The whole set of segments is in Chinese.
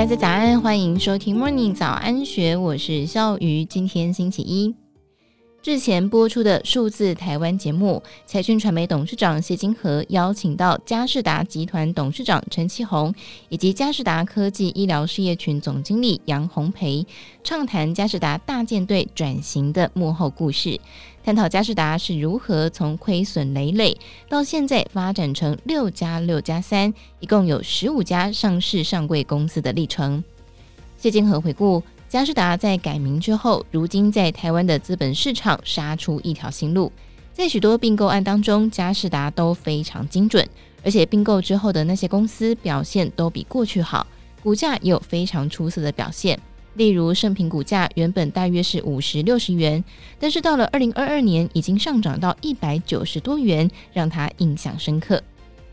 大家早安，欢迎收听 Morning 早安学，我是笑鱼。今天星期一，日前播出的数字台湾节目，财讯传媒董事长谢金河邀请到嘉士达集团董事长陈其宏，以及嘉士达科技医疗事业群总经理杨红培，畅谈嘉士达大舰队转型的幕后故事。探讨嘉士达是如何从亏损累累到现在发展成六加六加三，一共有十五家上市上柜公司的历程。谢金河回顾佳士达在改名之后，如今在台湾的资本市场杀出一条新路，在许多并购案当中，佳士达都非常精准，而且并购之后的那些公司表现都比过去好，股价也有非常出色的表现。例如，盛平股价原本大约是五十六十元，但是到了二零二二年已经上涨到一百九十多元，让他印象深刻。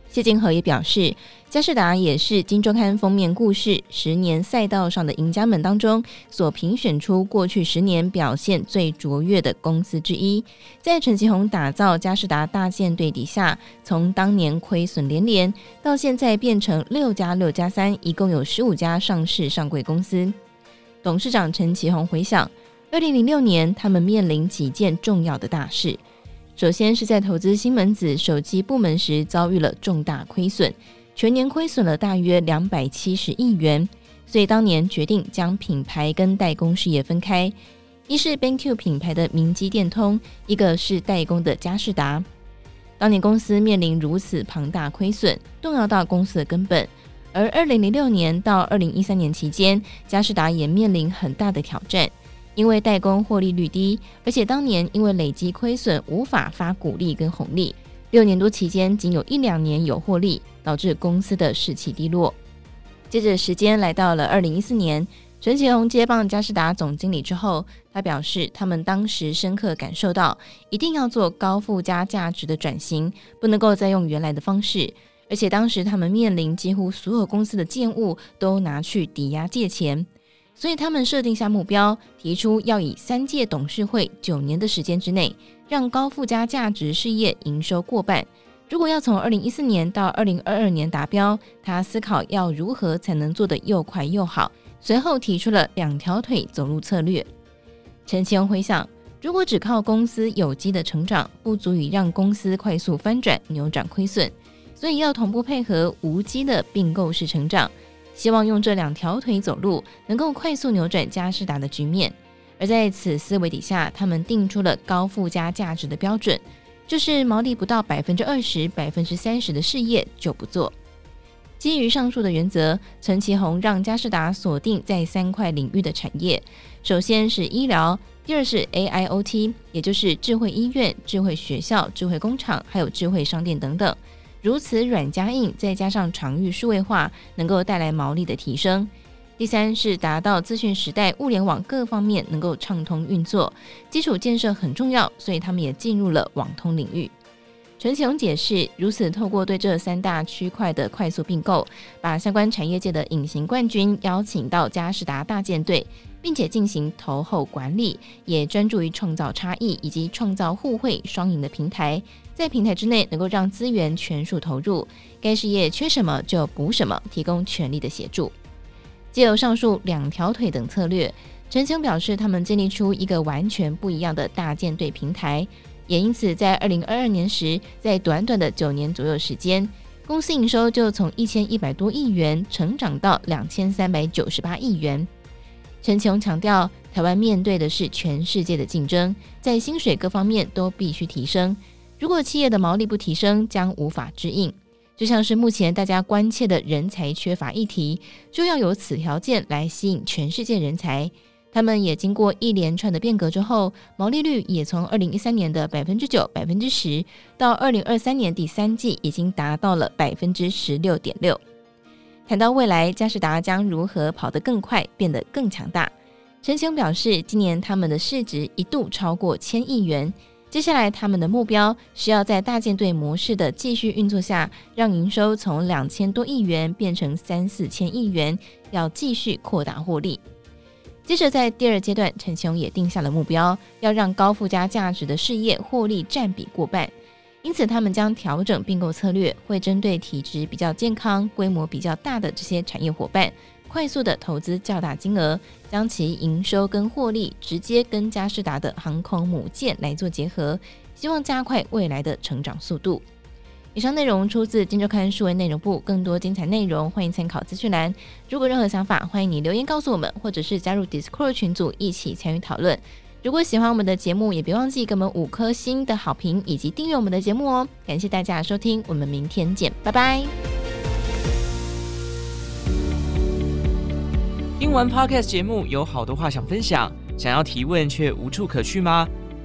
谢金河也表示，佳士达也是《金周刊》封面故事十年赛道上的赢家们当中所评选出过去十年表现最卓越的公司之一。在陈其宏打造佳士达大舰队底下，从当年亏损连连，到现在变成六加六加三，一共有十五家上市上柜公司。董事长陈其宏回想，二零零六年他们面临几件重要的大事。首先是在投资西门子手机部门时遭遇了重大亏损，全年亏损了大约两百七十亿元，所以当年决定将品牌跟代工事业分开，一是 BenQ 品牌的明基电通，一个是代工的佳士达。当年公司面临如此庞大亏损，动摇到公司的根本。而二零零六年到二零一三年期间，佳士达也面临很大的挑战，因为代工获利率低，而且当年因为累积亏损无法发股利跟红利，六年多期间仅有一两年有获利，导致公司的士气低落。接着时间来到了二零一四年，陈其宏接棒佳士达总经理之后，他表示他们当时深刻感受到，一定要做高附加价值的转型，不能够再用原来的方式。而且当时他们面临几乎所有公司的建物都拿去抵押借钱，所以他们设定下目标，提出要以三届董事会九年的时间之内，让高附加价值事业营收过半。如果要从二零一四年到二零二二年达标，他思考要如何才能做得又快又好。随后提出了两条腿走路策略。陈其回想，如果只靠公司有机的成长，不足以让公司快速翻转，扭转亏损。所以要同步配合无机的并购式成长，希望用这两条腿走路，能够快速扭转佳世达的局面。而在此思维底下，他们定出了高附加价值的标准，就是毛利不到百分之二十、百分之三十的事业就不做。基于上述的原则，陈其宏让佳世达锁定在三块领域的产业，首先是医疗，第二是 AIoT，也就是智慧医院、智慧学校、智慧工厂，还有智慧商店等等。如此软加硬，再加上场域数位化，能够带来毛利的提升。第三是达到资讯时代物联网各方面能够畅通运作，基础建设很重要，所以他们也进入了网通领域。陈其宏解释，如此透过对这三大区块的快速并购，把相关产业界的隐形冠军邀请到嘉士达大舰队。并且进行投后管理，也专注于创造差异以及创造互惠双赢的平台，在平台之内能够让资源全数投入，该事业缺什么就补什么，提供全力的协助。借由上述两条腿等策略，陈其宏表示，他们建立出一个完全不一样的大舰队平台，也因此在二零二二年时，在短短的九年左右时间，公司营收就从一千一百多亿元成长到两千三百九十八亿元。陈琼强调，台湾面对的是全世界的竞争，在薪水各方面都必须提升。如果企业的毛利不提升，将无法支应。就像是目前大家关切的人才缺乏议题，就要有此条件来吸引全世界人才。他们也经过一连串的变革之后，毛利率也从二零一三年的百分之九、百分之十，到二零二三年第三季已经达到了百分之十六点六。谈到未来，佳士达将如何跑得更快，变得更强大？陈雄表示，今年他们的市值一度超过千亿元。接下来，他们的目标是要在大舰队模式的继续运作下，让营收从两千多亿元变成三四千亿元，要继续扩大获利。接着，在第二阶段，陈其宏也定下了目标，要让高附加价值的事业获利占比过半。因此，他们将调整并购策略，会针对体质比较健康、规模比较大的这些产业伙伴，快速的投资较大金额，将其营收跟获利直接跟佳士达的航空母舰来做结合，希望加快未来的成长速度。以上内容出自《今周刊》数位内容部，更多精彩内容欢迎参考资讯栏。如果任何想法，欢迎你留言告诉我们，或者是加入 Discord 群组一起参与讨论。如果喜欢我们的节目，也别忘记给我们五颗星的好评以及订阅我们的节目哦。感谢大家收听，我们明天见，拜拜。听完 Podcast 节目，有好多话想分享，想要提问却无处可去吗？